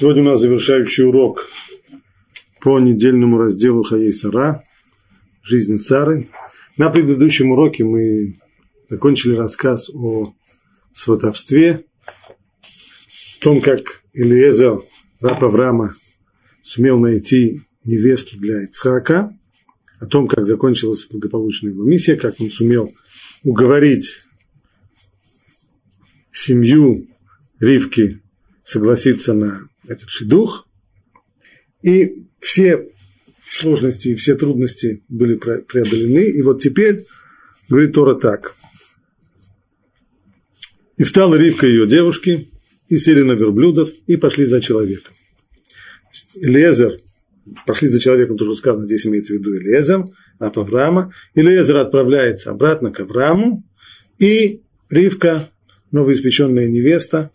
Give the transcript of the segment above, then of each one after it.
Сегодня у нас завершающий урок по недельному разделу Хаей Сара, жизнь Сары. На предыдущем уроке мы закончили рассказ о сватовстве, о том, как Илиезер, раб Авраама, сумел найти невесту для Ицхака, о том, как закончилась благополучная его миссия, как он сумел уговорить семью Ривки согласиться на этот шедух, и все сложности и все трудности были преодолены, и вот теперь говорит Тора так. И встала Ривка ее девушки, и сели на верблюдов, и пошли за человеком. Лезер, пошли за человеком, тоже сказано, здесь имеется в виду Элезер, раб Авраама. Элезер отправляется обратно к Аврааму, и Ривка, новоиспеченная невеста,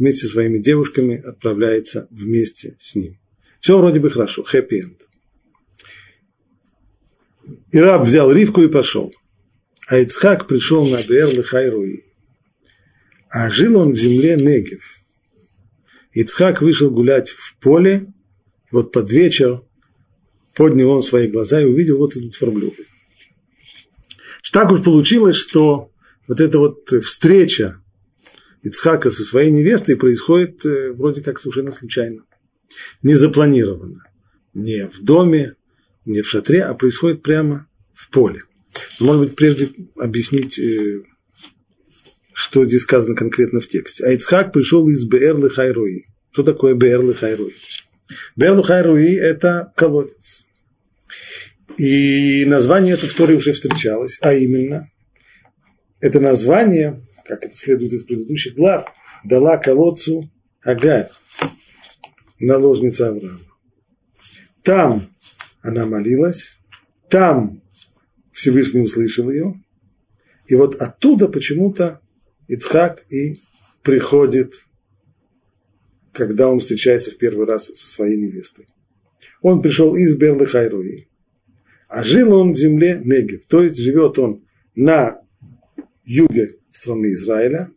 вместе со своими девушками отправляется вместе с ним. Все вроде бы хорошо, хэппи-энд. И раб взял Ривку и пошел. А Ицхак пришел на Бер Лехайруи. А жил он в земле Негев. Ицхак вышел гулять в поле, вот под вечер поднял он свои глаза и увидел вот этот верблюды. Так уж получилось, что вот эта вот встреча Ицхака со своей невестой происходит э, вроде как совершенно случайно. Не запланировано. Не в доме, не в шатре, а происходит прямо в поле. Может быть, прежде объяснить, э, что здесь сказано конкретно в тексте. А Ицхак пришел из Беэрлы Хайруи. Что такое Беэрлы Хайруи? Беэрлы Хайруи – это колодец. И название это в Торе уже встречалось, а именно, это название как это следует из предыдущих глав, дала колодцу Агарь, наложница Авраама. Там она молилась, там Всевышний услышал ее, и вот оттуда почему-то Ицхак и приходит, когда он встречается в первый раз со своей невестой. Он пришел из Берлы Хайруи, а жил он в земле Негев, то есть живет он на юге страны Израиля.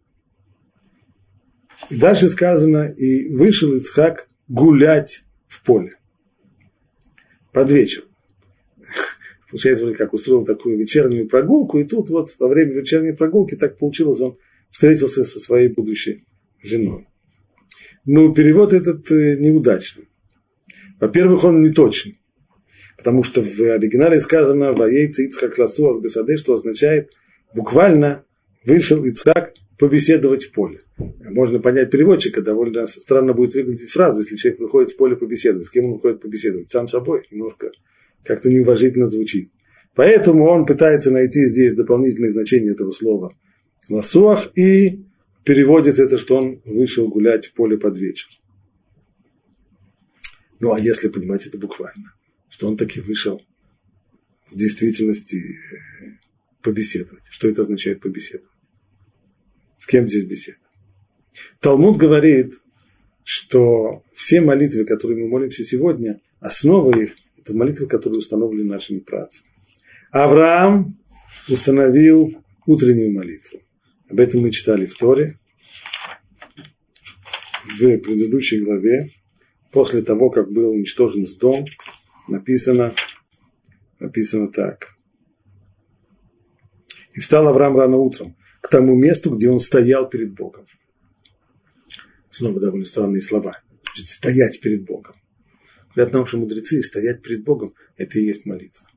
И дальше сказано, и вышел Ицхак гулять в поле под вечер. Получается, вроде как устроил такую вечернюю прогулку, и тут вот во время вечерней прогулки так получилось, он встретился со своей будущей женой. Но перевод этот э, неудачный. Во-первых, он не точный, потому что в оригинале сказано «Ваейца Ицхак Ласуах Бесаде», что означает буквально вышел Ицхак побеседовать в поле. Можно понять переводчика, довольно странно будет выглядеть фраза, если человек выходит в поле побеседовать. С кем он выходит побеседовать? Сам собой. Немножко как-то неуважительно звучит. Поэтому он пытается найти здесь дополнительное значение этого слова ласуах и переводит это, что он вышел гулять в поле под вечер. Ну, а если понимать это буквально, что он таки вышел в действительности побеседовать. Что это означает побеседовать? С кем здесь беседа? Талмуд говорит, что все молитвы, которые мы молимся сегодня, основа их – это молитвы, которые установлены нашими працами. Авраам установил утреннюю молитву. Об этом мы читали в Торе, в предыдущей главе. После того, как был уничтожен дом, написано, написано так. И встал Авраам рано утром к тому месту, где он стоял перед Богом. Снова довольно странные слова. Значит, стоять перед Богом. Говорят наши мудрецы, стоять перед Богом – это и есть молитва.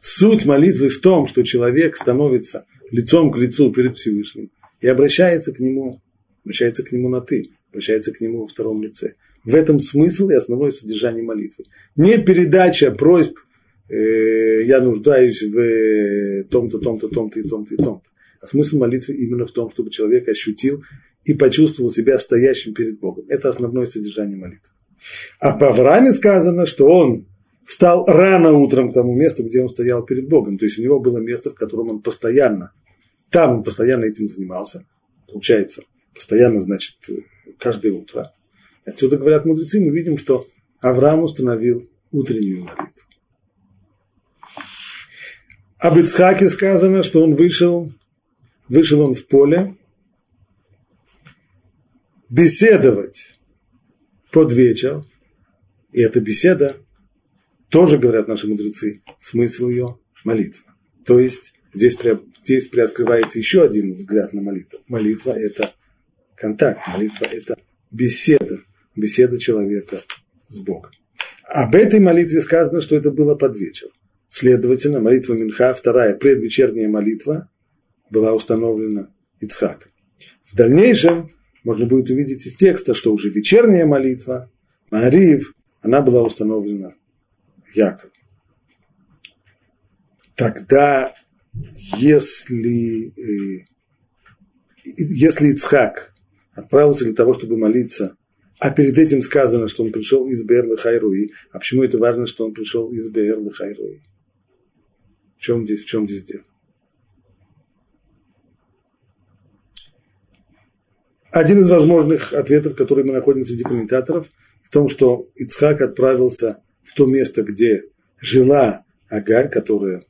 Суть молитвы в том, что человек становится лицом к лицу перед Всевышним и обращается к нему, обращается к нему на «ты», обращается к нему во втором лице. В этом смысл и основное содержание молитвы. Не передача просьб, я нуждаюсь в э, том-то, том-то, том-то и том-то и том-то. А смысл молитвы именно в том, чтобы человек ощутил и почувствовал себя стоящим перед Богом. Это основное содержание молитвы. А по Аврааме сказано, что он встал рано утром к тому месту, где он стоял перед Богом. То есть у него было место, в котором он постоянно, там он постоянно этим занимался. Получается, постоянно, значит, каждое утро. Отсюда говорят мудрецы, мы видим, что Авраам установил утреннюю молитву. Об Ицхаке сказано, что он вышел вышел он в поле беседовать под вечер, и эта беседа, тоже, говорят наши мудрецы, смысл ее – молитва. То есть здесь, здесь приоткрывается еще один взгляд на молитву. Молитва – это контакт, молитва – это беседа, беседа человека с Богом. Об этой молитве сказано, что это было под вечер. Следовательно, молитва Минха, вторая предвечерняя молитва, была установлена Ицхаком. В дальнейшем можно будет увидеть из текста, что уже вечерняя молитва, Маарив, она была установлена Яков. Тогда, если, э, если Ицхак отправился для того, чтобы молиться, а перед этим сказано, что он пришел из Берлы Хайруи, а почему это важно, что он пришел из Берлы Хайруи? Чем здесь, в чем здесь дело? Один из возможных ответов, который мы находим среди комментаторов, в том, что Ицхак отправился в то место, где жила Агарь, которая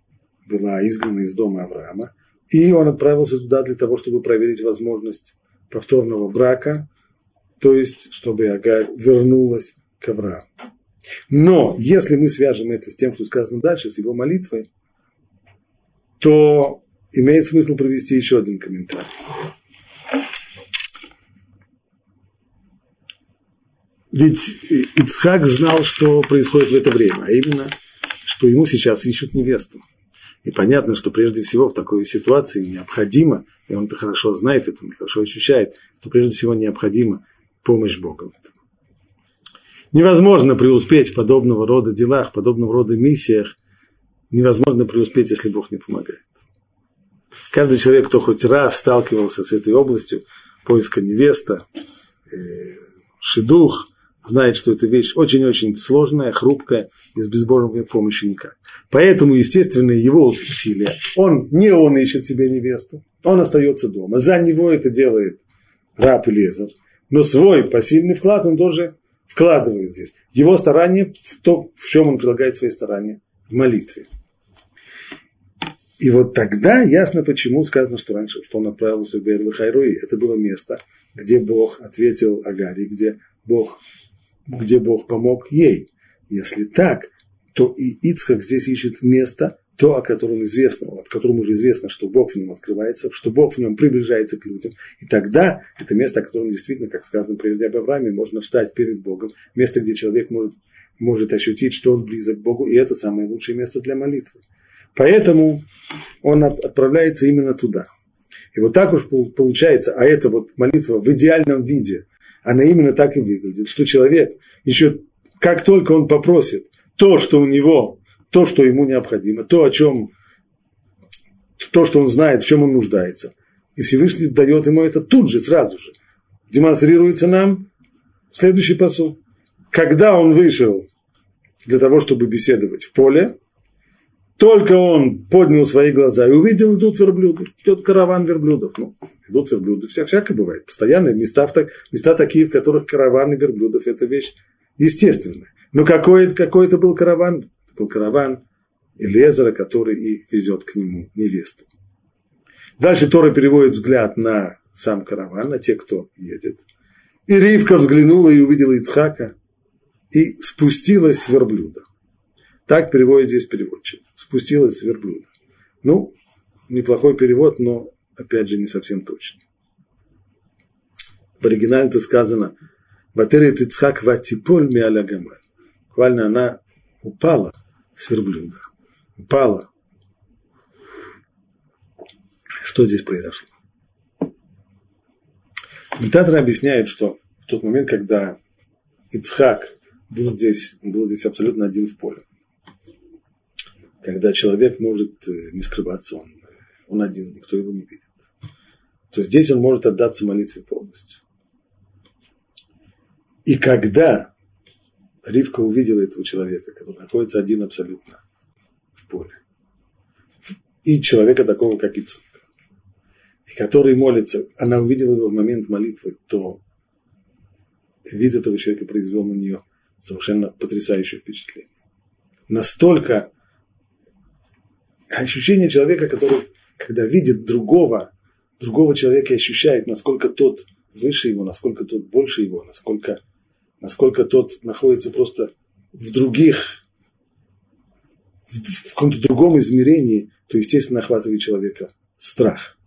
была изгнана из дома Авраама, и он отправился туда для того, чтобы проверить возможность повторного брака, то есть, чтобы Агарь вернулась к Аврааму. Но если мы свяжем это с тем, что сказано дальше, с его молитвой, то имеет смысл провести еще один комментарий. Ведь Ицхак знал, что происходит в это время, а именно, что ему сейчас ищут невесту. И понятно, что прежде всего в такой ситуации необходимо, и он это хорошо знает, это он хорошо ощущает, что прежде всего необходима помощь Бога. Невозможно преуспеть в подобного рода делах, подобного рода миссиях, невозможно преуспеть, если Бог не помогает. Каждый человек, кто хоть раз сталкивался с этой областью поиска невеста, э, шедух, знает, что эта вещь очень-очень сложная, хрупкая, и с безбожной помощи никак. Поэтому, естественно, его усилия. Он, не он ищет себе невесту, он остается дома. За него это делает раб Лезер. Но свой посильный вклад он тоже вкладывает здесь. Его старание в то, в чем он прилагает свои старания, в молитве. И вот тогда ясно, почему сказано, что раньше, что он отправился в Берлы Хайруи. Это было место, где Бог ответил Агаре, где Бог где Бог помог ей. Если так, то и Ицхак здесь ищет место, то, о котором известно, от которого уже известно, что Бог в нем открывается, что Бог в нем приближается к людям. И тогда это место, о котором действительно, как сказано прежде об Аврааме, можно встать перед Богом, место, где человек может, может ощутить, что он близок к Богу, и это самое лучшее место для молитвы. Поэтому он отправляется именно туда. И вот так уж получается, а это вот молитва в идеальном виде – она именно так и выглядит, что человек еще, как только он попросит то, что у него, то, что ему необходимо, то, о чем, то, что он знает, в чем он нуждается, и Всевышний дает ему это тут же, сразу же, демонстрируется нам следующий посыл. Когда он вышел для того, чтобы беседовать в поле, только он поднял свои глаза и увидел, идут верблюды, идет караван верблюдов. Ну, идут верблюды, вся, всякое бывает. Постоянные места, места такие, в которых караваны верблюдов – это вещь естественная. Но какой, какой это был караван? Это был караван Элезера, который и везет к нему невесту. Дальше Тора переводит взгляд на сам караван, на тех, кто едет. И Ривка взглянула и увидела Ицхака и спустилась с верблюда. Так переводит здесь переводчик. Спустилась с верблюда. Ну, неплохой перевод, но, опять же, не совсем точно. В оригинале это сказано «Батерия Тицхак ватиполь миаля гамаль». Буквально она упала с верблюда. Упала. Что здесь произошло? Комментаторы объясняют, что в тот момент, когда Ицхак был здесь, был здесь абсолютно один в поле когда человек может э, не скрываться, он, э, он один, никто его не видит. То здесь он может отдаться молитве полностью. И когда Ривка увидела этого человека, который находится один абсолютно в поле, и человека такого, как Ицхак, и который молится, она увидела его в момент молитвы, то вид этого человека произвел на нее совершенно потрясающее впечатление. Настолько ощущение человека, который, когда видит другого, другого человека и ощущает, насколько тот выше его, насколько тот больше его, насколько, насколько тот находится просто в других, в каком-то другом измерении, то, естественно, охватывает человека страх.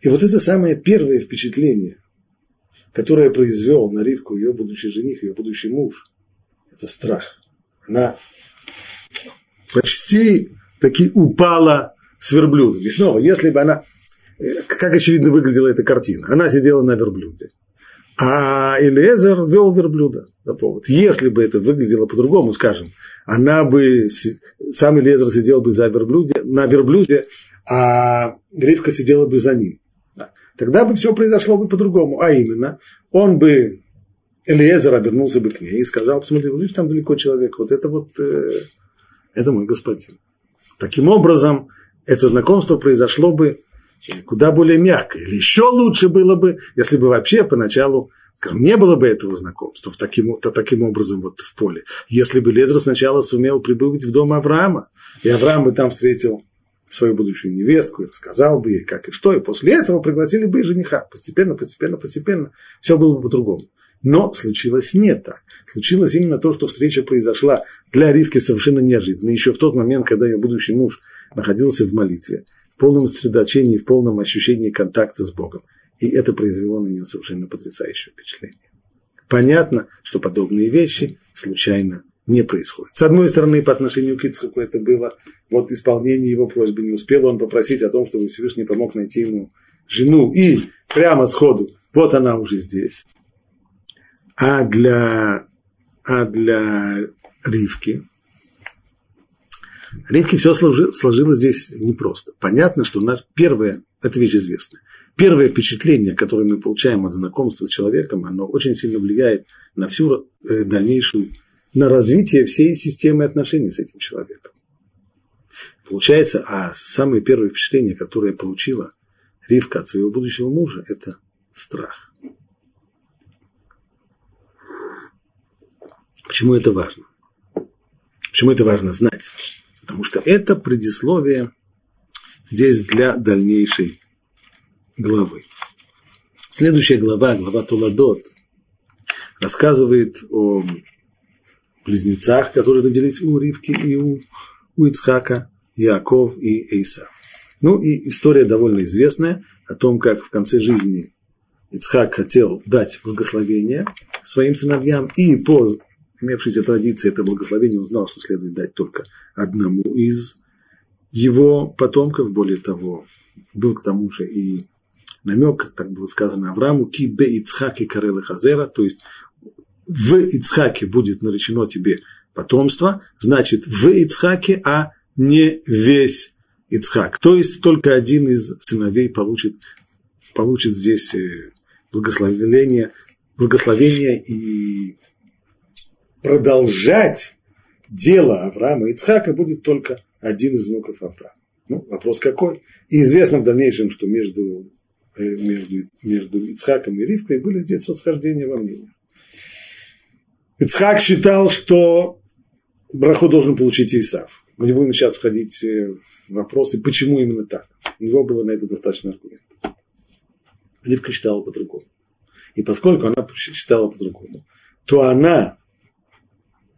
И вот это самое первое впечатление, которое произвел на Ривку ее будущий жених, ее будущий муж, это страх. Она почти таки упала с верблюда. И снова, если бы она, как очевидно выглядела эта картина, она сидела на верблюде, а Элиезер вел верблюда за повод. Если бы это выглядело по-другому, скажем, она бы, сам Элиезер сидел бы за верблюде, на верблюде, а Ривка сидела бы за ним. Тогда бы все произошло бы по-другому. А именно, он бы, Элиезер обернулся бы к ней и сказал, посмотри, видишь, там далеко человек, вот это вот, э, это мой господин. Таким образом, это знакомство произошло бы куда более мягко. Или еще лучше было бы, если бы вообще поначалу скажем, не было бы этого знакомства таким, таким образом вот в поле. Если бы Лезер сначала сумел прибыть в дом Авраама, и Авраам бы там встретил свою будущую невестку, сказал бы ей, как и что, и после этого пригласили бы и жениха. Постепенно, постепенно, постепенно все было бы по-другому. Но случилось не так. Случилось именно то, что встреча произошла для Ривки совершенно неожиданно. Еще в тот момент, когда ее будущий муж находился в молитве, в полном сосредоточении, в полном ощущении контакта с Богом. И это произвело на нее совершенно потрясающее впечатление. Понятно, что подобные вещи случайно не происходят. С одной стороны, по отношению к Ицхаку это было вот исполнение его просьбы. Не успел он попросить о том, чтобы Всевышний помог найти ему жену. И прямо сходу, вот она уже здесь. А для, а для Ривки, Ривки все сложилось здесь непросто. Понятно, что наш, первое, это вещь известная, первое впечатление, которое мы получаем от знакомства с человеком, оно очень сильно влияет на всю э, дальнейшую, на развитие всей системы отношений с этим человеком. Получается, а самое первое впечатление, которое получила Ривка от своего будущего мужа, это страх. Почему это важно? Почему это важно знать? Потому что это предисловие здесь для дальнейшей главы. Следующая глава, глава Туладот, рассказывает о близнецах, которые родились у Ривки и у, у Ицхака, Яков и Эйса. Ну и история довольно известная о том, как в конце жизни Ицхак хотел дать благословение своим сыновьям, и по имевшейся традиции это благословение узнал, что следует дать только одному из его потомков. Более того, был к тому же и намек, как так было сказано Аврааму, ки бе Ицхаки карелы хазера, то есть в Ицхаке будет наречено тебе потомство, значит в Ицхаке, а не весь Ицхак. То есть только один из сыновей получит, получит здесь э, благословение, благословение и продолжать дело Авраама и Ицхака будет только один из внуков Авраама. Ну, вопрос какой? И известно в дальнейшем, что между, э, между, между Ицхаком и Ривкой были здесь расхождения во мнениях. Ицхак считал, что браху должен получить Исав. Мы не будем сейчас входить э, в вопросы, почему именно так. У него было на это достаточно аргументов. Ривка считала по-другому. И поскольку она считала по-другому, то она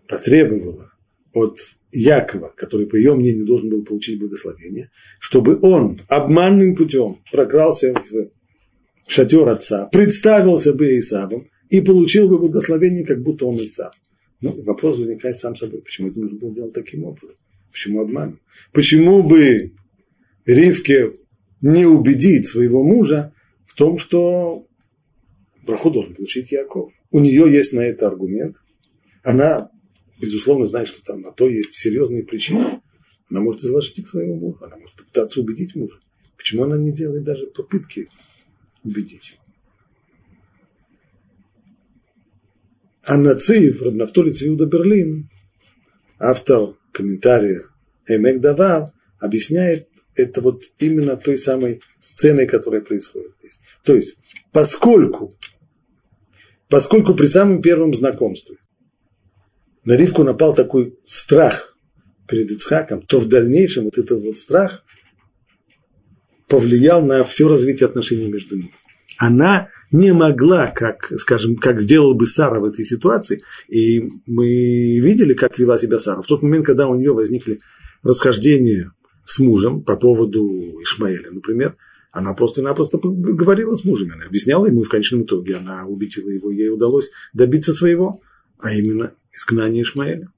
потребовала от Якова, который, по ее мнению, должен был получить благословение, чтобы он обманным путем прокрался в шатер отца, представился бы Исавом и получил бы благословение, как будто он Исав. Ну, вопрос возникает сам собой, почему это нужно было делать таким образом? Почему обман? Почему бы Ривке не убедить своего мужа в том, что браху должен получить Яков? У нее есть на это аргумент. Она безусловно, знает, что там на то есть серьезные причины, она может изложить их своему мужу, она может попытаться убедить мужа. Почему она не делает даже попытки убедить его? Анна Цив, Рабнафтолиц Иуда Берлин, автор комментария Эмек Давар, объясняет это вот именно той самой сценой, которая происходит здесь. То есть, поскольку, поскольку при самом первом знакомстве на Ривку напал такой страх перед Ицхаком, то в дальнейшем вот этот вот страх повлиял на все развитие отношений между ними. она не могла, как, скажем, как сделала бы Сара в этой ситуации. И мы видели, как вела себя Сара. В тот момент, когда у нее возникли расхождения с мужем по поводу Ишмаэля, например, она просто-напросто говорила с мужем, она объясняла ему, и в конечном итоге она убедила его, ей удалось добиться своего, а именно изгнания Ишмаэля.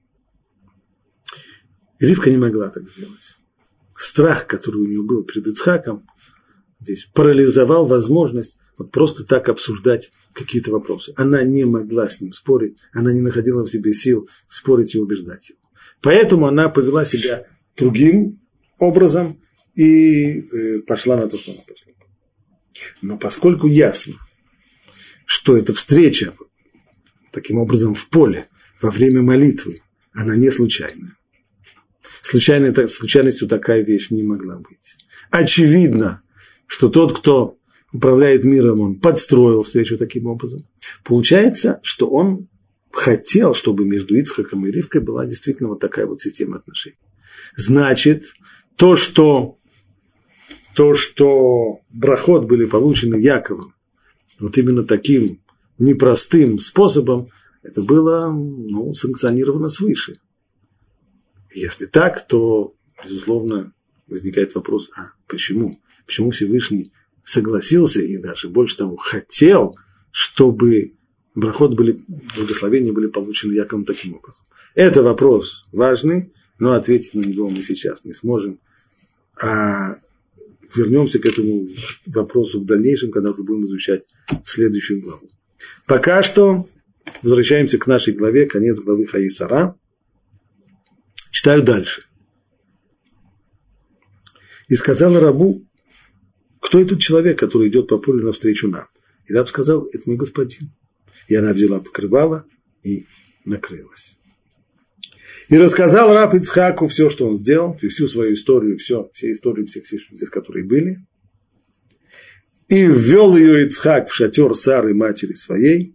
Ривка не могла так сделать. Страх, который у нее был перед Ицхаком, здесь парализовал возможность вот просто так обсуждать какие-то вопросы. Она не могла с ним спорить, она не находила в себе сил спорить и убеждать его. Поэтому она повела себя другим образом и э, пошла на то, что она пошла. Но поскольку ясно, что эта встреча таким образом в поле во время молитвы, она не случайная. Случайной, случайностью такая вещь не могла быть. Очевидно, что тот, кто управляет миром, он подстроил встречу таким образом. Получается, что он хотел, чтобы между Ицхаком и Ривкой была действительно вот такая вот система отношений. Значит, то, что, то, что брахот были получены Яковом, вот именно таким непростым способом, это было ну, санкционировано свыше. Если так, то, безусловно, возникает вопрос, а почему? Почему Всевышний согласился и даже больше того хотел, чтобы брахот были, благословения были получены Яковом таким образом. Это вопрос важный, но ответить на него мы сейчас не сможем. А вернемся к этому вопросу в дальнейшем, когда уже будем изучать следующую главу. Пока что возвращаемся к нашей главе, конец главы Хаисара. Читаю дальше. И сказал рабу, кто этот человек, который идет по полю навстречу нам? И раб сказал, это мой господин. И она взяла покрывало и накрылась. И рассказал раб Ицхаку все, что он сделал, всю свою историю, все, все истории, все, все, все, которые были. И ввел ее Ицхак в шатер Сары, матери своей,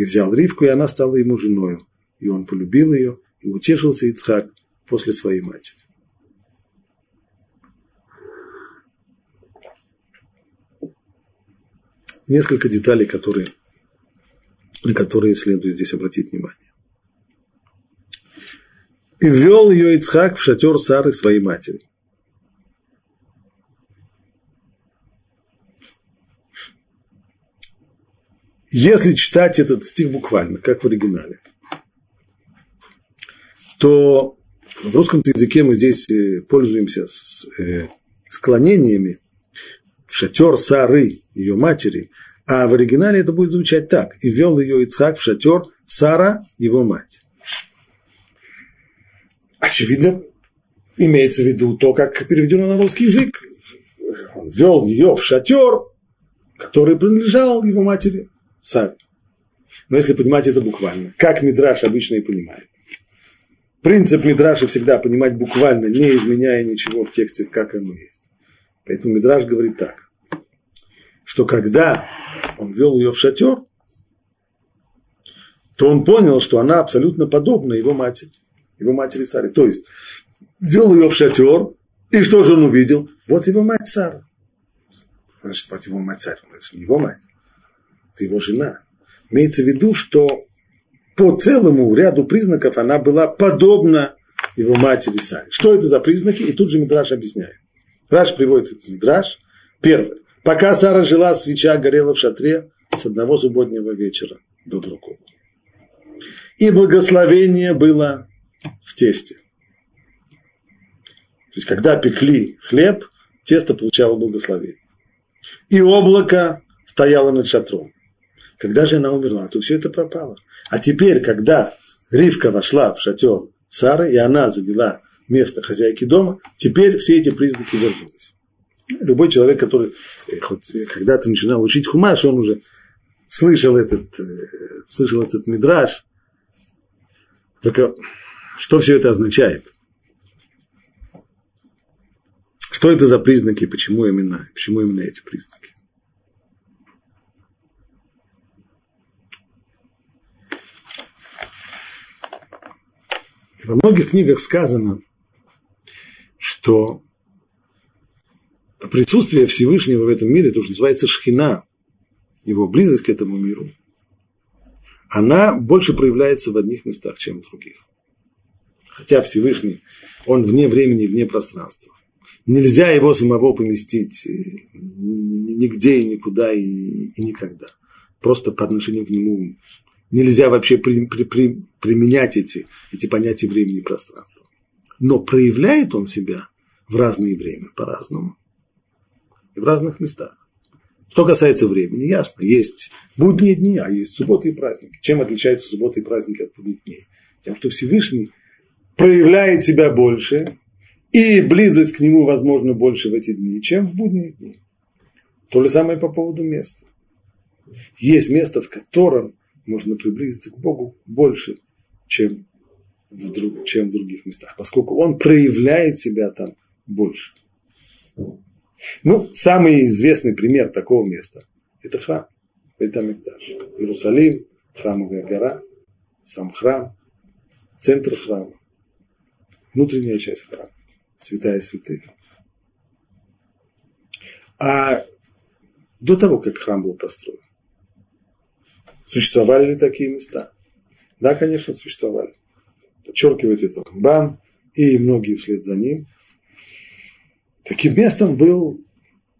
и взял Ривку, и она стала ему женою. И он полюбил ее, и утешился Ицхак после своей матери. Несколько деталей, которые, на которые следует здесь обратить внимание и ввел ее Ицхак в шатер Сары, своей матери. Если читать этот стих буквально, как в оригинале, то в русском языке мы здесь э, пользуемся э, склонениями в шатер Сары, ее матери, а в оригинале это будет звучать так. И вел ее Ицхак в шатер Сара, его мать очевидно, имеется в виду то, как переведено на русский язык. Он вел ее в шатер, который принадлежал его матери Саре. Но если понимать это буквально, как Мидраш обычно и понимает. Принцип Мидраша всегда понимать буквально, не изменяя ничего в тексте, как оно есть. Поэтому Мидраш говорит так, что когда он вел ее в шатер, то он понял, что она абсолютно подобна его матери его матери Саре. То есть, ввел ее в шатер, и что же он увидел? Вот его мать Сара. Значит, вот его мать Сара. Это не его мать, это его жена. Имеется в виду, что по целому ряду признаков она была подобна его матери Саре. Что это за признаки? И тут же Мидраш объясняет. Раш приводит Мидраш. Первое. Пока Сара жила, свеча горела в шатре с одного субботнего вечера до другого. И благословение было в тесте. То есть, когда пекли хлеб, тесто получало благословение. И облако стояло над шатром. Когда же она умерла, то все это пропало. А теперь, когда Ривка вошла в шатер Сары, и она заняла место хозяйки дома, теперь все эти признаки вернулись. Любой человек, который э, хоть когда-то начинал учить хумаш, он уже слышал этот, э, слышал этот мидраж. Только что все это означает? Что это за признаки, почему именно, почему именно эти признаки? Во многих книгах сказано, что присутствие Всевышнего в этом мире, то, что называется шхина, его близость к этому миру, она больше проявляется в одних местах, чем в других. Хотя Всевышний, он вне времени, вне пространства. Нельзя его самого поместить э, нигде и никуда и, и никогда. Просто по отношению к нему нельзя вообще при, при, при, применять эти, эти понятия времени и пространства. Но проявляет он себя в разное время по-разному. И в разных местах. Что касается времени, ясно, есть будние дни, а есть субботы и праздники. Чем отличаются субботы и праздники от будних дней? Тем, что Всевышний проявляет себя больше, и близость к нему, возможно, больше в эти дни, чем в будние дни. То же самое по поводу места. Есть место, в котором можно приблизиться к Богу больше, чем в, друг, чем в других местах, поскольку он проявляет себя там больше. Ну, самый известный пример такого места – это храм, это Амикташ. Иерусалим, храмовая гора, сам храм, центр храма, внутренняя часть храма, святая святых. А до того, как храм был построен, существовали ли такие места? Да, конечно, существовали. Подчеркивает это Рамбан и многие вслед за ним – Таким местом был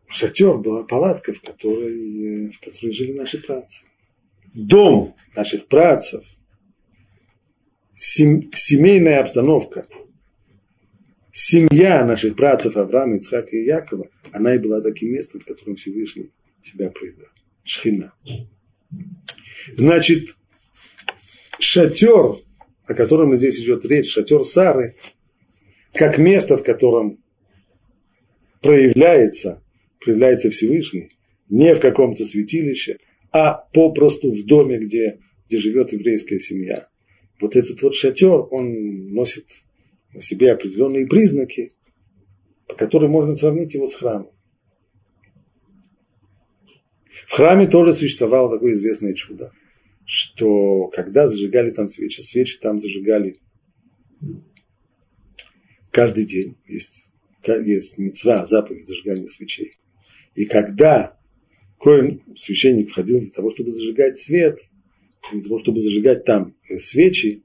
шатер, была палатка, в которой, в которой жили наши працы. Дом наших працев, сем, семейная обстановка, семья наших працев Авраама, Ицхака и Якова, она и была таким местом, в котором Всевышний себя проявлял. Шхина. Значит, шатер, о котором здесь идет речь, шатер Сары, как место, в котором проявляется, проявляется Всевышний, не в каком-то святилище, а попросту в доме, где, где живет еврейская семья. Вот этот вот шатер, он носит на себе определенные признаки, по которым можно сравнить его с храмом. В храме тоже существовало такое известное чудо, что когда зажигали там свечи, свечи там зажигали каждый день. Есть есть мецва, заповедь зажигания свечей. И когда коин, священник входил для того, чтобы зажигать свет, для того, чтобы зажигать там свечи,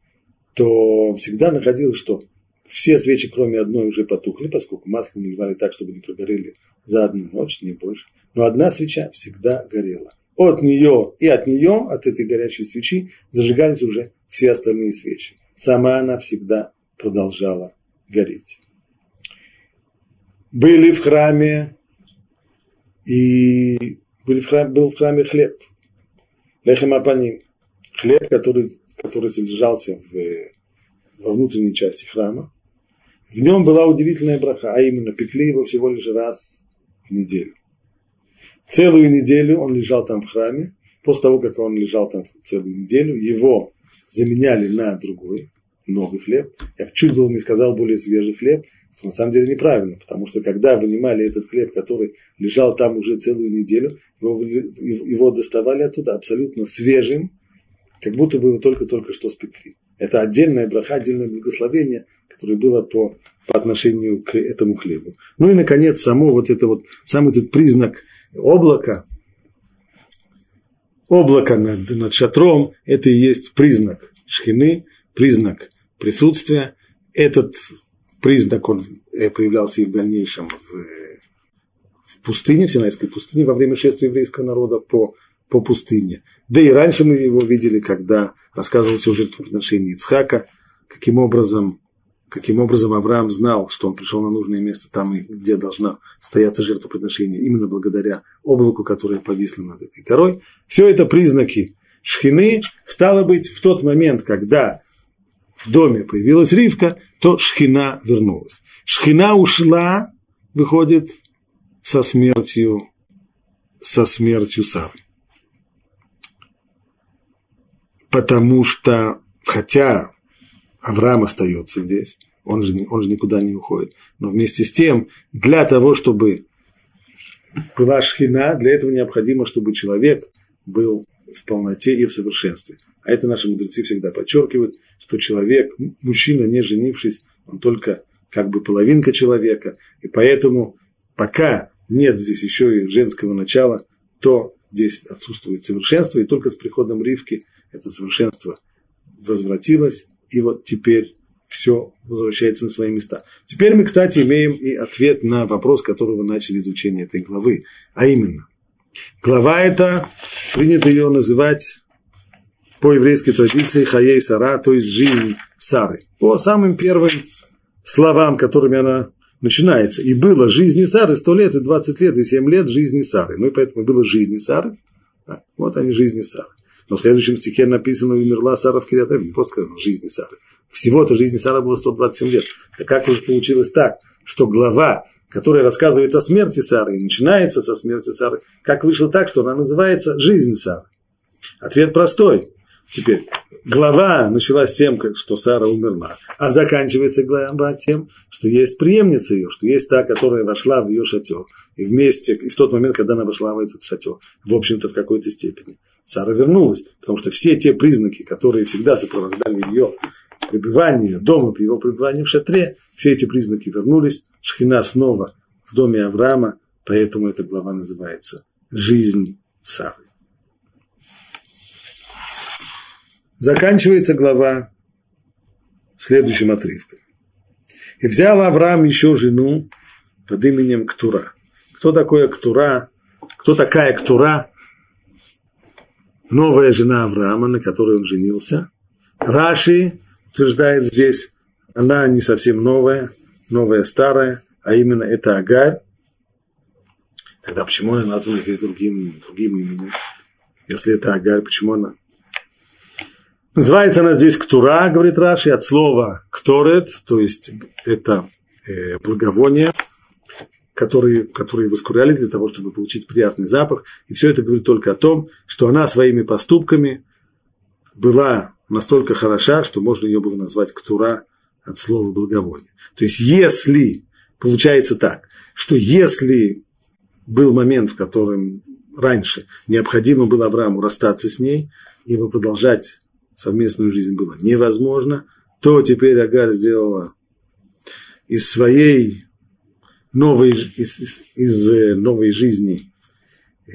то всегда находилось, что все свечи, кроме одной, уже потухли, поскольку масло наливали так, чтобы не прогорели за одну ночь, не больше. Но одна свеча всегда горела. От нее и от нее, от этой горячей свечи, зажигались уже все остальные свечи. Сама она всегда продолжала гореть были в храме, и были в храме, был в храме хлеб, лехем апаним, хлеб, который, который содержался в, во внутренней части храма. В нем была удивительная браха, а именно пекли его всего лишь раз в неделю. Целую неделю он лежал там в храме. После того, как он лежал там целую неделю, его заменяли на другой, новый хлеб. Я чуть было не сказал более свежий хлеб, что на самом деле неправильно, потому что когда вынимали этот хлеб, который лежал там уже целую неделю, его, его доставали оттуда абсолютно свежим, как будто бы его только-только что спекли. Это отдельная браха, отдельное благословение, которое было по, по отношению к этому хлебу. Ну и, наконец, само вот это вот, сам этот признак облака, облако над, над шатром, это и есть признак шхины, признак присутствия. Этот признак, он э, проявлялся и в дальнейшем в, в пустыне, в Синайской пустыне, во время шествия еврейского народа по, по пустыне. Да и раньше мы его видели, когда рассказывался о жертвоприношении Ицхака, каким образом, каким образом Авраам знал, что он пришел на нужное место там, где должна стояться жертвоприношение, именно благодаря облаку, которое повисло над этой горой. Все это признаки шхины, стало быть, в тот момент, когда в доме появилась Ривка, то Шхина вернулась. Шхина ушла, выходит, со смертью, со смертью Сары. Потому что, хотя Авраам остается здесь, он же, он же никуда не уходит, но вместе с тем, для того, чтобы была шхина, для этого необходимо, чтобы человек был в полноте и в совершенстве. А это наши мудрецы всегда подчеркивают, что человек, мужчина, не женившись, он только как бы половинка человека, и поэтому пока нет здесь еще и женского начала, то здесь отсутствует совершенство, и только с приходом Ривки это совершенство возвратилось, и вот теперь все возвращается на свои места. Теперь мы, кстати, имеем и ответ на вопрос, который вы начали изучение этой главы, а именно, глава эта, принято ее называть по еврейской традиции Хаей Сара, то есть жизнь Сары, по самым первым словам, которыми она начинается. И было жизни Сары 100 лет, и 20 лет, и 7 лет жизни Сары. Ну и поэтому было жизни Сары. Вот они жизни Сары. Но в следующем стихе написано, умерла Сара в Кириатаве. Не просто сказано, жизни Сары. Всего-то жизни Сары было 127 лет. Так как уже получилось так, что глава, которая рассказывает о смерти Сары, и начинается со смертью Сары, как вышло так, что она называется «Жизнь Сары». Ответ простой. Теперь, глава началась тем, что Сара умерла, а заканчивается глава тем, что есть преемница ее, что есть та, которая вошла в ее шатер. И вместе, и в тот момент, когда она вошла в этот шатер, в общем-то, в какой-то степени, Сара вернулась, потому что все те признаки, которые всегда сопровождали ее пребывание дома, при его пребывании в шатре, все эти признаки вернулись, Шхина снова в доме Авраама, поэтому эта глава называется «Жизнь Сары». Заканчивается глава следующим отрывком. И взял Авраам еще жену под именем Ктура. Кто такое Ктура? Кто такая Ктура? Новая жена Авраама, на которой он женился. Раши утверждает здесь, она не совсем новая, новая старая, а именно это Агарь. Тогда почему она названа здесь другим, другим именем? Если это Агарь, почему она Называется она здесь Ктура, говорит Раши, от слова Кторет, то есть это э, благовоние, которые, которые воскуряли для того, чтобы получить приятный запах. И все это говорит только о том, что она своими поступками была настолько хороша, что можно ее было назвать Ктура от слова благовоние. То есть если, получается так, что если был момент, в котором раньше необходимо было Аврааму расстаться с ней, ибо продолжать совместную жизнь было невозможно, то теперь Агар сделала из своей новой, из, из, из э, новой жизни э,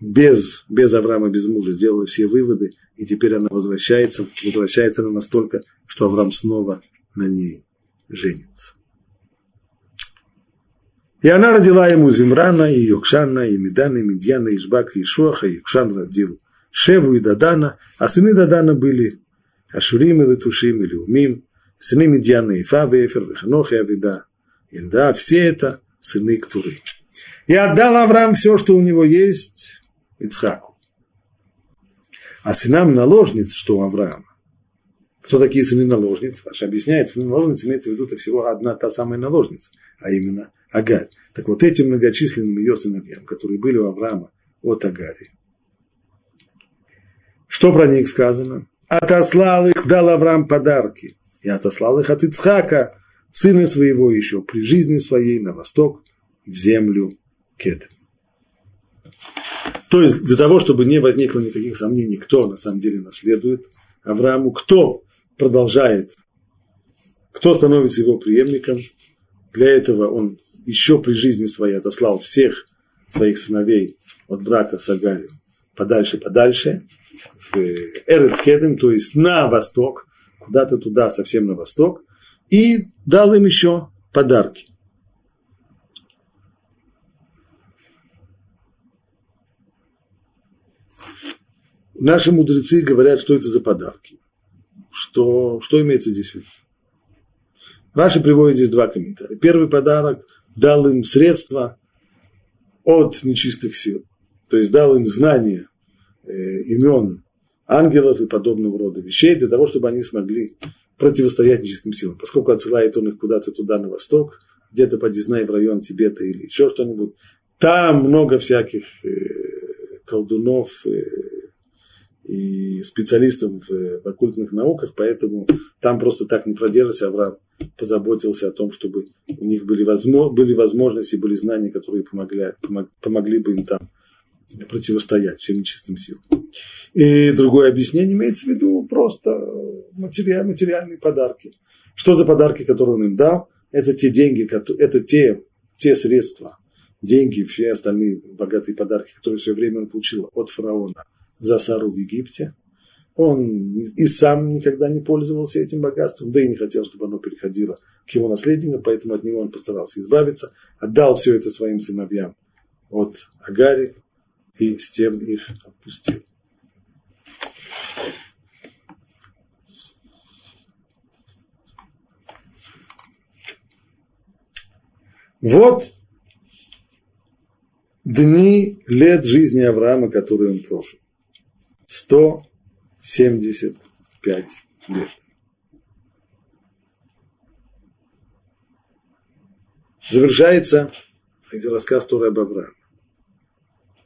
без, без Авраама, без мужа, сделала все выводы, и теперь она возвращается, возвращается она настолько, что Авраам снова на ней женится. И она родила ему Зимрана, и Йокшана, и Медана, и Медьяна, и Ишбака, и Шуаха, и Йокшан родил Шеву и Дадана, а сыны Дадана были Ашурим и Летушим и Леумим, сыны Медьяна и Фа, Вефер, Веханох и Авида. Инда, все это сыны Ктуры. И отдал Авраам все, что у него есть, Ицхаку. А сынам наложниц, что у Авраама, кто такие сыны наложниц? Ваш объясняет, сыны наложниц имеется в виду всего одна та самая наложница, а именно Агарь. Так вот этим многочисленным ее сыновьям, которые были у Авраама от Агари, что про них сказано? Отослал их, дал Авраам подарки. И отослал их от Ицхака, сына своего еще, при жизни своей на восток, в землю Кедем. То есть для того, чтобы не возникло никаких сомнений, кто на самом деле наследует Аврааму, кто продолжает, кто становится его преемником, для этого он еще при жизни своей отослал всех своих сыновей от брака с Агарью подальше-подальше, в Эрецкедем, то есть на восток, куда-то туда, совсем на восток, и дал им еще подарки. Наши мудрецы говорят, что это за подарки. Что, что имеется здесь в виду? Раши приводит здесь два комментария. Первый подарок дал им средства от нечистых сил. То есть дал им знания Э, имен ангелов и подобного рода вещей для того, чтобы они смогли противостоять нечистым силам. Поскольку отсылает он их куда-то туда на восток, где-то по Дизнай в район Тибета или еще что-нибудь, там много всяких э, колдунов э, и специалистов в оккультных науках, поэтому там просто так не продержится. Авраам позаботился о том, чтобы у них были, возможно, были возможности, были знания, которые помогли, помогли бы им там противостоять всем нечистым силам. И другое объяснение имеется в виду просто материальные подарки. Что за подарки, которые он им дал? Это те деньги, это те, те средства, деньги, все остальные богатые подарки, которые в свое время он получил от фараона за Сару в Египте. Он и сам никогда не пользовался этим богатством, да и не хотел, чтобы оно переходило к его наследнику, поэтому от него он постарался избавиться, отдал все это своим сыновьям от Агари и с тем их отпустил. Вот дни лет жизни Авраама, которые он прожил. 175 лет. Завершается рассказ Торы об Аврааме.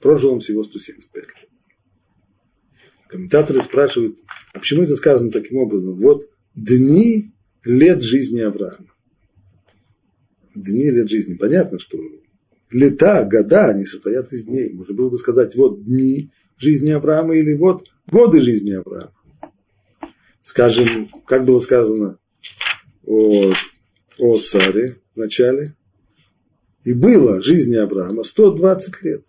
Прожил он всего 175 лет. Комментаторы спрашивают, а почему это сказано таким образом? Вот дни лет жизни Авраама. Дни лет жизни. Понятно, что лета, года, они состоят из дней. Можно было бы сказать, вот дни жизни Авраама или вот годы жизни Авраама. Скажем, как было сказано о, о Саре в начале, и было жизни Авраама 120 лет.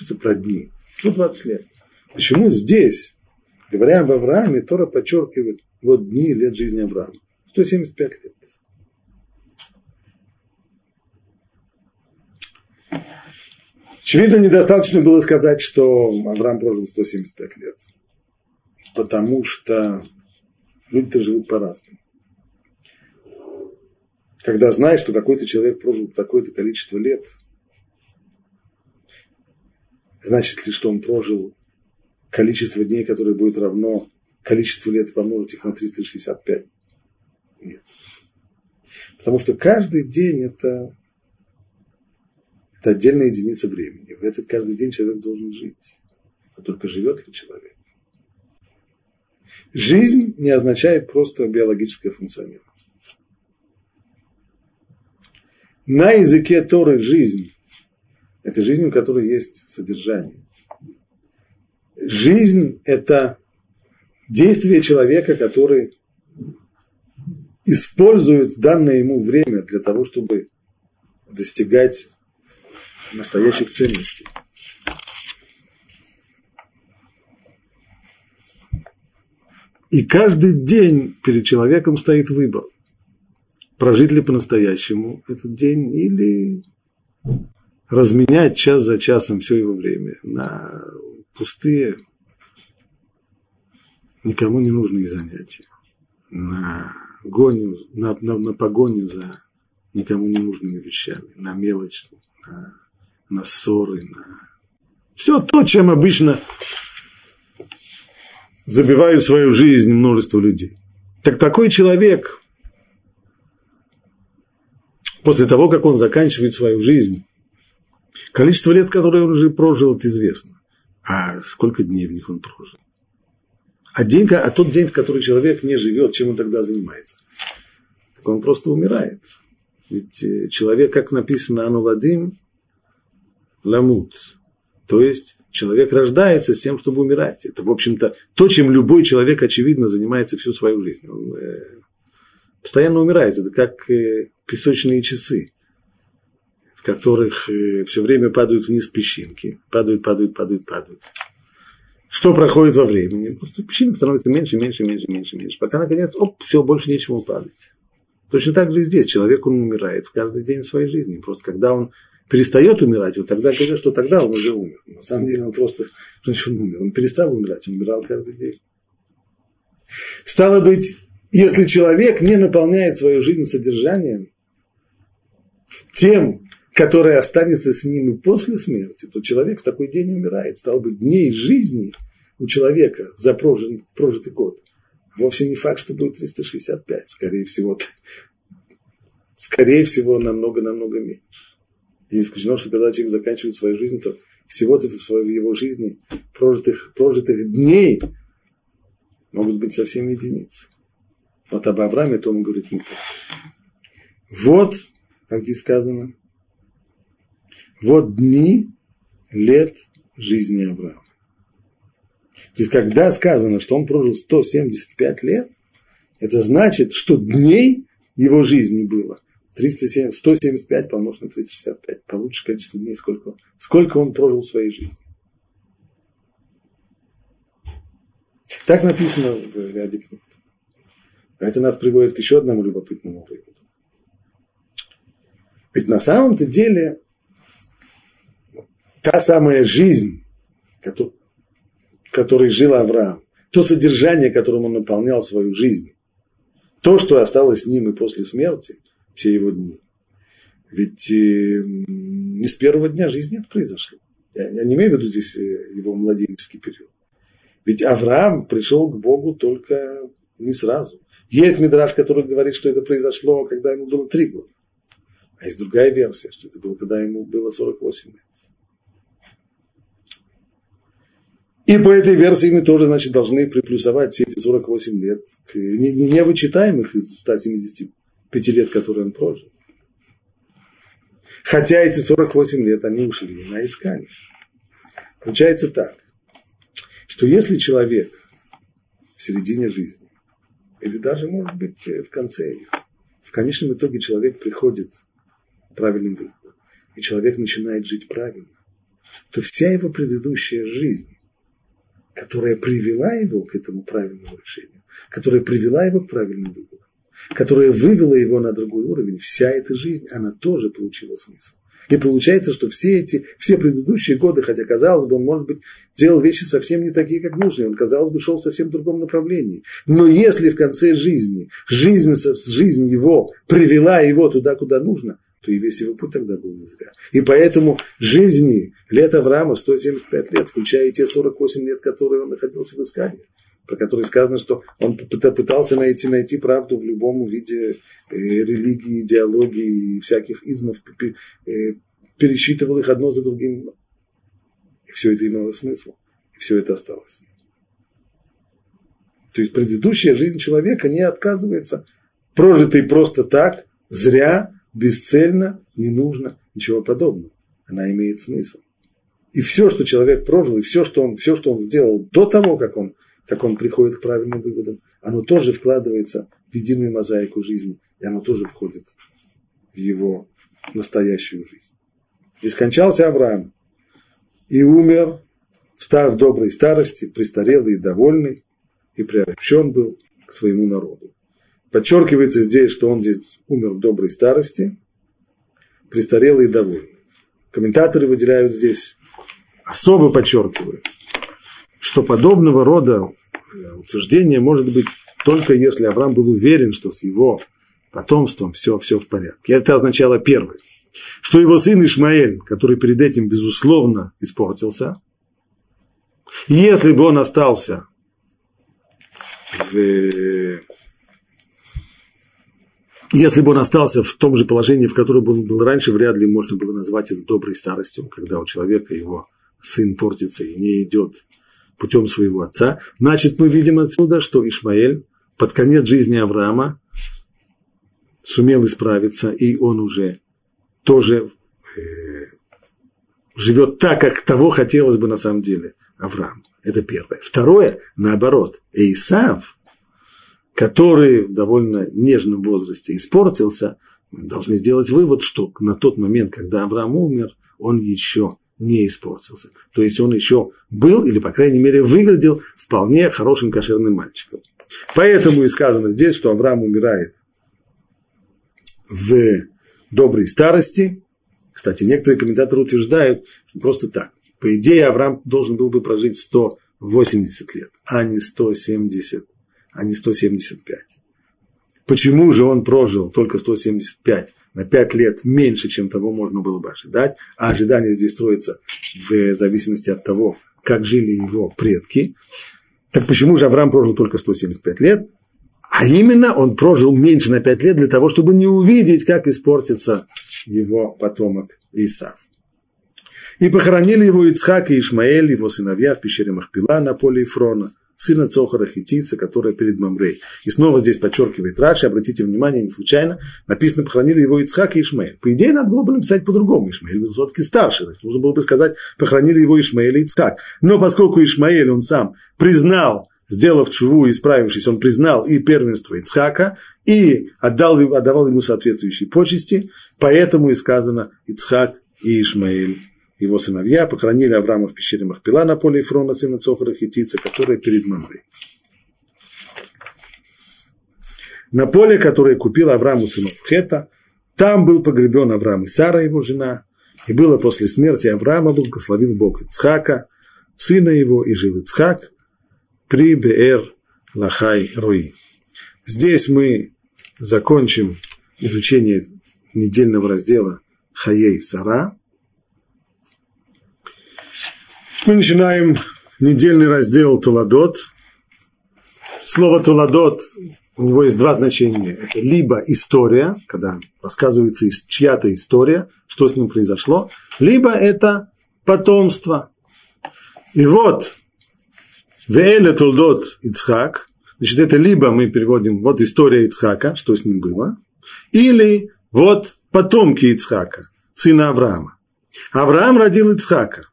Это про дни. 120 лет. Почему здесь, говоря об Аврааме, Тора подчеркивает вот дни лет жизни Авраама? 175 лет. Очевидно, недостаточно было сказать, что Авраам прожил 175 лет. Потому что люди-то живут по-разному. Когда знаешь, что какой-то человек прожил такое-то количество лет, значит ли, что он прожил количество дней, которое будет равно количеству лет помножить их на 365? Нет. Потому что каждый день это это отдельная единица времени. В этот каждый день человек должен жить. А только живет ли человек? Жизнь не означает просто биологическое функционирование. На языке Торы жизнь – это жизнь, у которой есть содержание. Жизнь – это действие человека, который использует данное ему время для того, чтобы достигать настоящих ценностей. И каждый день перед человеком стоит выбор. Прожить ли по-настоящему этот день или разменять час за часом все его время на пустые, никому не нужные занятия, на гоню, на, на, на погоню за никому не нужными вещами, на мелочь, на на ссоры, на все то, чем обычно забивают свою жизнь множество людей. Так такой человек, после того, как он заканчивает свою жизнь, количество лет, которые он уже прожил, это известно. А сколько дней в них он прожил? А, день, а тот день, в который человек не живет, чем он тогда занимается? Так он просто умирает. Ведь э, человек, как написано, Ануладим, ламут. То есть человек рождается с тем, чтобы умирать. Это, в общем-то, то, чем любой человек, очевидно, занимается всю свою жизнь. Он э, постоянно умирает. Это как э, песочные часы, в которых э, все время падают вниз песчинки. Падают, падают, падают, падают. Что проходит во времени? Просто песчинок становится меньше, меньше, меньше, меньше, меньше. Пока, наконец, оп, все, больше нечего падать. Точно так же и здесь. Человек, он умирает в каждый день своей жизни. Просто когда он перестает умирать, вот тогда говорят, что тогда он уже умер. На самом деле он просто, значит, он умер. Он перестал умирать, он умирал каждый день. Стало быть, если человек не наполняет свою жизнь содержанием, тем, которое останется с ним и после смерти, то человек в такой день умирает. Стало быть, дней жизни у человека за прожитый, прожитый год вовсе не факт, что будет 365. Скорее всего, скорее всего, намного-намного меньше. И не исключено, что когда человек заканчивает свою жизнь, то всего-то в, его жизни прожитых, прожитых дней могут быть совсем единицы. Вот об Аврааме то он говорит не так. Вот, как здесь сказано, вот дни лет жизни Авраама. То есть, когда сказано, что он прожил 175 лет, это значит, что дней его жизни было 307, 175 помножить на 365. Получишь количество дней, сколько, сколько он прожил в своей жизни. Так написано в ряде книг. Это нас приводит к еще одному любопытному выводу. Ведь на самом-то деле та самая жизнь, которой жил Авраам, то содержание, которым он наполнял свою жизнь, то, что осталось с ним и после смерти, все его дни. Ведь э, не с первого дня жизни это произошло. Я, не имею в виду здесь э, его младенческий период. Ведь Авраам пришел к Богу только не сразу. Есть мидраж, который говорит, что это произошло, когда ему было три года. А есть другая версия, что это было, когда ему было 48 лет. И по этой версии мы тоже, значит, должны приплюсовать все эти 48 лет к не, не, не вычитаемых из 175 лет, которые он прожил. Хотя эти 48 лет они ушли на искание. Получается так, что если человек в середине жизни, или даже, может быть, в конце их, в конечном итоге человек приходит к правильным выводам, и человек начинает жить правильно, то вся его предыдущая жизнь которая привела его к этому правильному решению, которая привела его к правильным выводам, которая вывела его на другой уровень, вся эта жизнь, она тоже получила смысл. И получается, что все эти, все предыдущие годы, хотя казалось бы, он, может быть, делал вещи совсем не такие, как нужно, он, казалось бы, шел в совсем другом направлении. Но если в конце жизни жизнь, жизнь его привела его туда, куда нужно, то и весь его путь тогда был не зря. И поэтому жизни лет Авраама 175 лет, включая те 48 лет, которые он находился в искании, про которые сказано, что он пытался найти, найти правду в любом виде э, религии, идеологии и всяких измов, э, пересчитывал их одно за другим. И все это имело смысл. И все это осталось. То есть предыдущая жизнь человека не отказывается, прожитой просто так, зря, бесцельно, не нужно, ничего подобного. Она имеет смысл. И все, что человек прожил, и все, что он, все, что он сделал до того, как он, как он приходит к правильным выводам, оно тоже вкладывается в единую мозаику жизни, и оно тоже входит в его настоящую жизнь. И скончался Авраам, и умер, встав в доброй старости, престарелый и довольный, и приобщен был к своему народу. Подчеркивается здесь, что он здесь умер в доброй старости, престарелый и довольный. Комментаторы выделяют здесь, особо подчеркивают, что подобного рода утверждение может быть только если Авраам был уверен, что с его потомством все, все в порядке. Это означало первое, что его сын Ишмаэль, который перед этим, безусловно, испортился, если бы он остался в если бы он остался в том же положении, в котором он был раньше, вряд ли можно было назвать это доброй старостью, когда у человека его сын портится и не идет путем своего отца. Значит, мы видим отсюда, что Ишмаэль под конец жизни Авраама сумел исправиться, и он уже тоже э, живет так, как того хотелось бы на самом деле Авраам. Это первое. Второе, наоборот, Исав – который в довольно нежном возрасте испортился, мы должны сделать вывод, что на тот момент, когда Авраам умер, он еще не испортился. То есть он еще был, или, по крайней мере, выглядел вполне хорошим кошерным мальчиком. Поэтому и сказано здесь, что Авраам умирает в доброй старости. Кстати, некоторые комментаторы утверждают, что просто так. По идее, Авраам должен был бы прожить 180 лет, а не 170 а не 175. Почему же он прожил только 175 на 5 лет меньше, чем того можно было бы ожидать, а ожидание здесь строится в зависимости от того, как жили его предки. Так почему же Авраам прожил только 175 лет? А именно он прожил меньше на 5 лет для того, чтобы не увидеть, как испортится его потомок Исав. И похоронили его Ицхак и Ишмаэль, его сыновья, в пещере Махпила на поле Ифрона – сына Цохара Хитийца, которая перед Мамрей. И снова здесь подчеркивает Раши, обратите внимание, не случайно, написано, похоронили его Ицхак и Ишмаэль. По идее, надо было бы написать по-другому. Ишмаэль был все-таки старше. Значит, нужно было бы сказать, похоронили его Ишмаэль и Ицхак. Но поскольку Ишмаэль, он сам признал сделав чуву и исправившись, он признал и первенство Ицхака, и отдал, отдавал ему соответствующие почести, поэтому и сказано Ицхак и Ишмаэль. Его сыновья похоронили Авраама в пещере Махпила на поле Ефрона, сына Цофара Хитица, которая перед Мамрой. На поле, которое купил Аврааму сынов Хета, там был погребен Авраам и Сара, его жена, и было после смерти Авраама, благословил Бог Ицхака, сына его, и жил Ицхак при Беэр Лахай Руи. Здесь мы закончим изучение недельного раздела Хаей Сара. Мы начинаем недельный раздел Туладот. Слово Туладот, у него есть два значения. Это либо история, когда рассказывается чья-то история, что с ним произошло, либо это потомство. И вот, Веэля Толдот Ицхак, значит, это либо мы переводим вот история Ицхака, что с ним было, или вот потомки Ицхака, сына Авраама. Авраам родил Ицхака.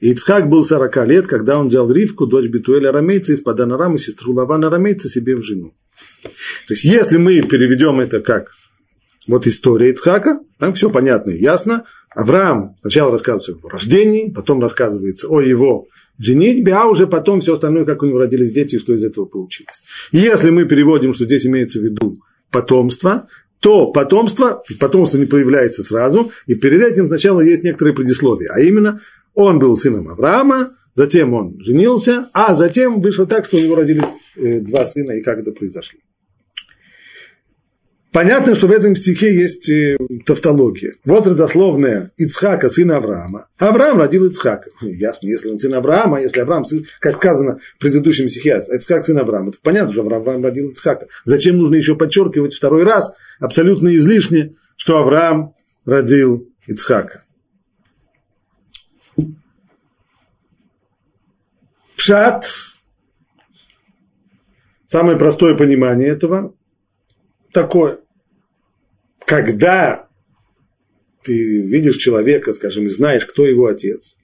Ицхак был 40 лет, когда он взял Ривку, дочь Битуэля Арамейца, из Падана Рама, сестру Лавана Арамейца себе в жену. То есть, если мы переведем это как вот история Ицхака, там все понятно и ясно. Авраам сначала рассказывается о его рождении, потом рассказывается о его женитьбе, а уже потом все остальное, как у него родились дети и что из этого получилось. Если мы переводим, что здесь имеется в виду потомство, то потомство, потомство не появляется сразу, и перед этим сначала есть некоторые предисловия, а именно он был сыном Авраама, затем он женился, а затем вышло так, что у него родились э, два сына, и как это произошло. Понятно, что в этом стихе есть э, тавтология. Вот родословная Ицхака, сына Авраама. Авраам родил Ицхака. Ясно, если он сын Авраама, если Авраам, сын, как сказано в предыдущем стихе, Ицхак сын Авраама, это понятно, что Авраам родил Ицхака. Зачем нужно еще подчеркивать второй раз, абсолютно излишне, что Авраам родил Ицхака. Пшат, самое простое понимание этого, такое. Когда ты видишь человека, скажем, и знаешь, кто его отец,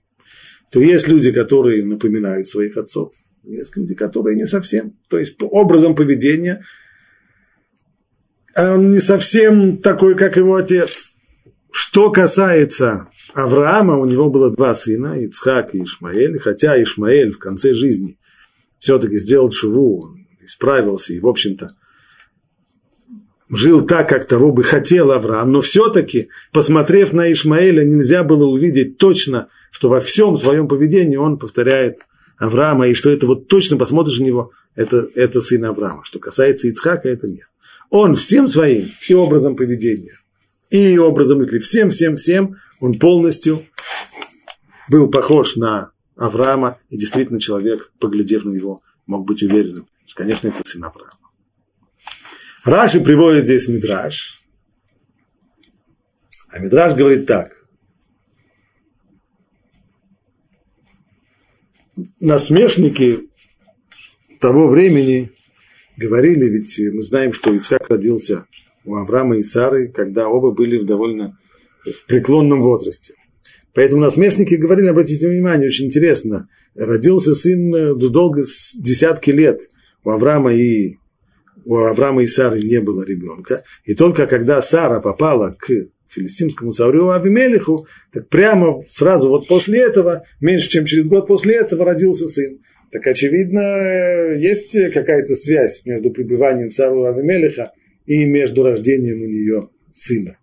то есть люди, которые напоминают своих отцов, есть люди, которые не совсем. То есть по образом поведения он не совсем такой, как его отец. Что касается Авраама, у него было два сына, Ицхак и Ишмаэль, хотя Ишмаэль в конце жизни все-таки сделал шуву, он исправился и, в общем-то, жил так, как того бы хотел Авраам, но все-таки, посмотрев на Ишмаэля, нельзя было увидеть точно, что во всем своем поведении он повторяет Авраама, и что это вот точно посмотришь на него, это, это сын Авраама. Что касается Ицхака, это нет. Он всем своим и образом поведения, и образом мысли, всем, всем, всем, он полностью был похож на Авраама, и действительно человек, поглядев на него, мог быть уверенным, что, конечно, это сын Авраама. Раши приводит здесь Мидраш. А Мидраш говорит так. Насмешники того времени говорили, ведь мы знаем, что Ицхак родился у Авраама и Сары, когда оба были в довольно в преклонном возрасте. Поэтому насмешники говорили, обратите внимание, очень интересно, родился сын долго, десятки лет у Авраама и у Авраама и Сары не было ребенка, и только когда Сара попала к филистимскому царю Авимелиху, так прямо сразу вот после этого, меньше чем через год после этого родился сын. Так очевидно, есть какая-то связь между пребыванием царя Авимелиха и между рождением у нее сына.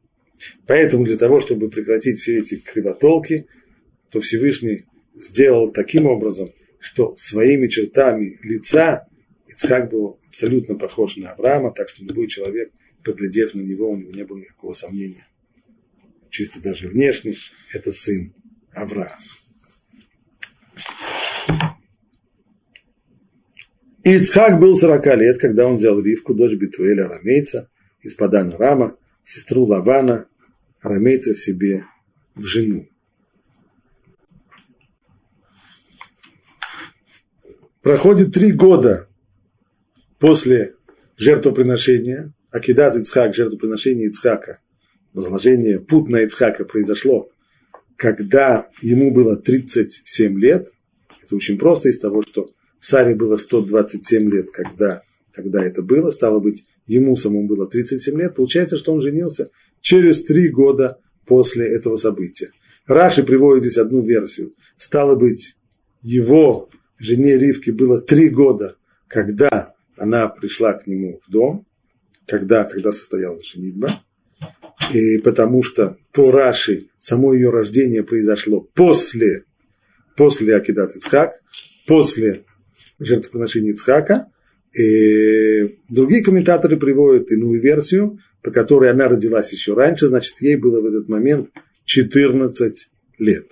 Поэтому для того, чтобы прекратить все эти кривотолки, то Всевышний сделал таким образом, что своими чертами лица Ицхак был абсолютно похож на Авраама, так что любой человек, поглядев на него, у него не было никакого сомнения. Чисто даже внешне, это сын Авраама. Ицхак был 40 лет, когда он взял Ривку, дочь Битуэля Арамейца, из Падана Рама, сестру Лавана, Арамейца себе в жену. Проходит три года после жертвоприношения, Акидат Ицхак, жертвоприношение Ицхака, возложение пут на Ицхака произошло, когда ему было 37 лет. Это очень просто из того, что Саре было 127 лет, когда, когда это было, стало быть, ему самому было 37 лет, получается, что он женился через три года после этого события. Раши приводит здесь одну версию. Стало быть, его жене Ривке было три года, когда она пришла к нему в дом, когда, когда состоялась женитьба, и потому что по Раши само ее рождение произошло после, после Акидат Ицхак, после жертвоприношения Ицхака. И другие комментаторы приводят иную версию, по которой она родилась еще раньше, значит, ей было в этот момент 14 лет.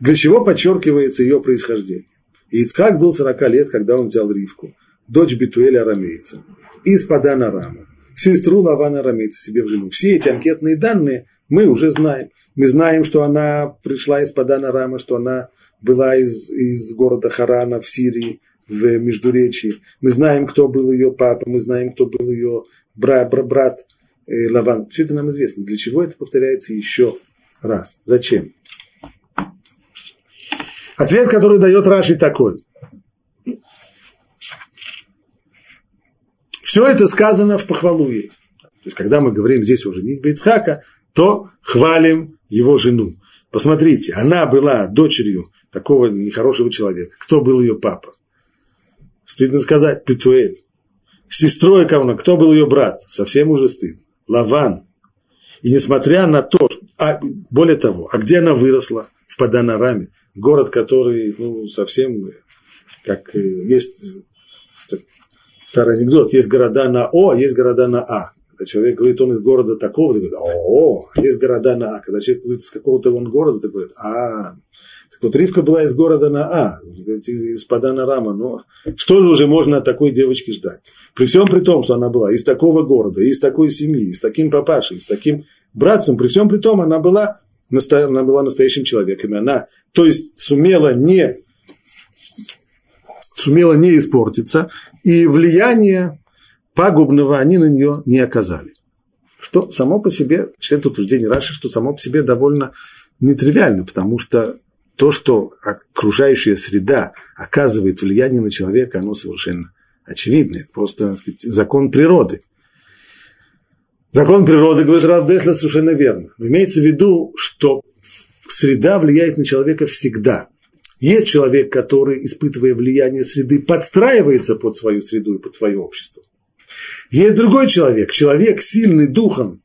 Для чего подчеркивается ее происхождение? Ицхак был 40 лет, когда он взял Ривку, дочь Битуэля Арамейца, из Падана Рама, сестру Лавана Арамейца себе в жену. Все эти анкетные данные мы уже знаем. Мы знаем, что она пришла из Падана Рама, что она была из, из города Харана в Сирии, в Междуречии. Мы знаем, кто был ее папа, мы знаем, кто был ее брат, брат, брат э, Лаван. Все это нам известно. Для чего это повторяется еще раз? Зачем? Ответ, который дает Раши такой. Все это сказано в похвалу ей. То есть, когда мы говорим здесь уже не Ицхака, то хвалим его жену. Посмотрите, она была дочерью такого нехорошего человека. Кто был ее папа? Стыдно сказать, Петуэль. Сестрой кого кто был ее брат? Совсем уже стыдно. Лаван. И несмотря на то, а, более того, а где она выросла? В Паданараме. Город, который ну, совсем, как э, есть старый анекдот, есть города на О, а есть города на А. Когда человек говорит, он из города такого, то говорит, о, а есть города на А. Когда человек говорит, из какого-то он города, то говорит, а, вот Ривка была из города на А, из Падана Рама. Но что же уже можно от такой девочки ждать? При всем при том, что она была из такого города, из такой семьи, с таким папашей, с таким братцем, при всем при том, она была, она была настоящим человеком. Она, то есть, сумела не, сумела не испортиться, и влияние пагубного они на нее не оказали. Что само по себе, член утверждения Раши, что само по себе довольно нетривиально, потому что то, что окружающая среда оказывает влияние на человека, оно совершенно очевидно. Это просто сказать, закон природы. Закон природы, говорит Рав Десла, совершенно верно. Но имеется в виду, что среда влияет на человека всегда. Есть человек, который, испытывая влияние среды, подстраивается под свою среду и под свое общество. Есть другой человек, человек сильный духом,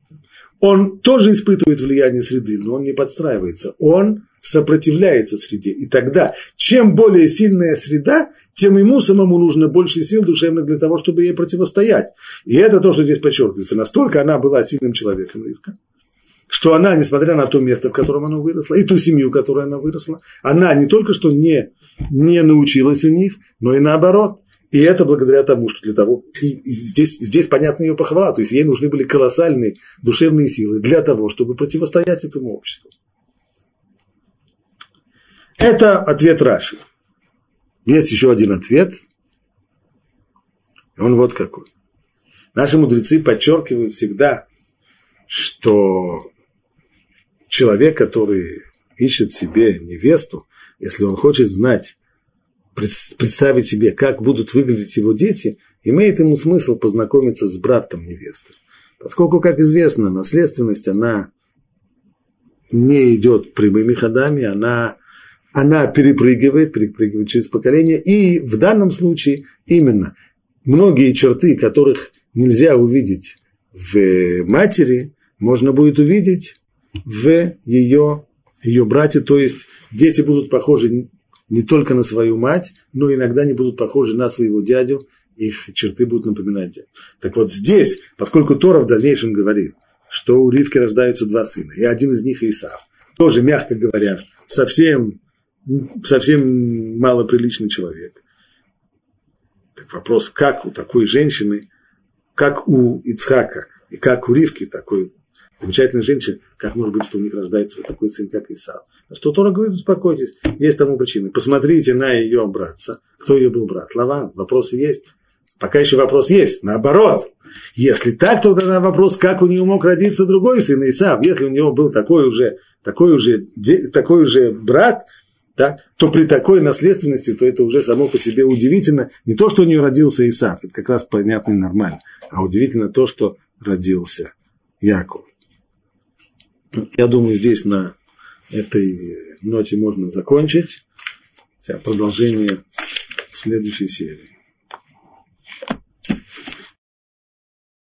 он тоже испытывает влияние среды, но он не подстраивается. Он сопротивляется среде. И тогда, чем более сильная среда, тем ему самому нужно больше сил душевных для того, чтобы ей противостоять. И это то, что здесь подчеркивается. Настолько она была сильным человеком, Ривка, что она, несмотря на то место, в котором она выросла, и ту семью, в которой она выросла, она не только что не, не научилась у них, но и наоборот. И это благодаря тому, что для того, и, здесь, здесь понятна ее похвала, то есть ей нужны были колоссальные душевные силы для того, чтобы противостоять этому обществу. Это ответ Раши. Есть еще один ответ. И он вот какой. Наши мудрецы подчеркивают всегда, что человек, который ищет себе невесту, если он хочет знать, представить себе, как будут выглядеть его дети, имеет ему смысл познакомиться с братом невесты. Поскольку, как известно, наследственность, она не идет прямыми ходами, она она перепрыгивает, перепрыгивает через поколение, и в данном случае именно многие черты, которых нельзя увидеть в матери, можно будет увидеть в ее, ее брате, то есть дети будут похожи не только на свою мать, но иногда они будут похожи на своего дядю, их черты будут напоминать дядю. Так вот здесь, поскольку Тора в дальнейшем говорит, что у Ривки рождаются два сына, и один из них Исав, тоже, мягко говоря, совсем совсем малоприличный человек. Так вопрос, как у такой женщины, как у Ицхака и как у Ривки, такой замечательной женщины, как может быть, что у них рождается вот такой сын, как Исав. А что Тора говорит, успокойтесь, есть тому причины. Посмотрите на ее братца. Кто ее был брат? Лаван. Вопросы есть? Пока еще вопрос есть. Наоборот. Если так, то тогда вопрос, как у нее мог родиться другой сын Исав. Если у него был такой уже, такой уже, такой уже брат, да, то при такой наследственности, то это уже само по себе удивительно. Не то, что у нее родился Исаак, это как раз понятно и нормально, а удивительно то, что родился Яков. Я думаю, здесь на этой ноте можно закончить. Продолжение следующей серии.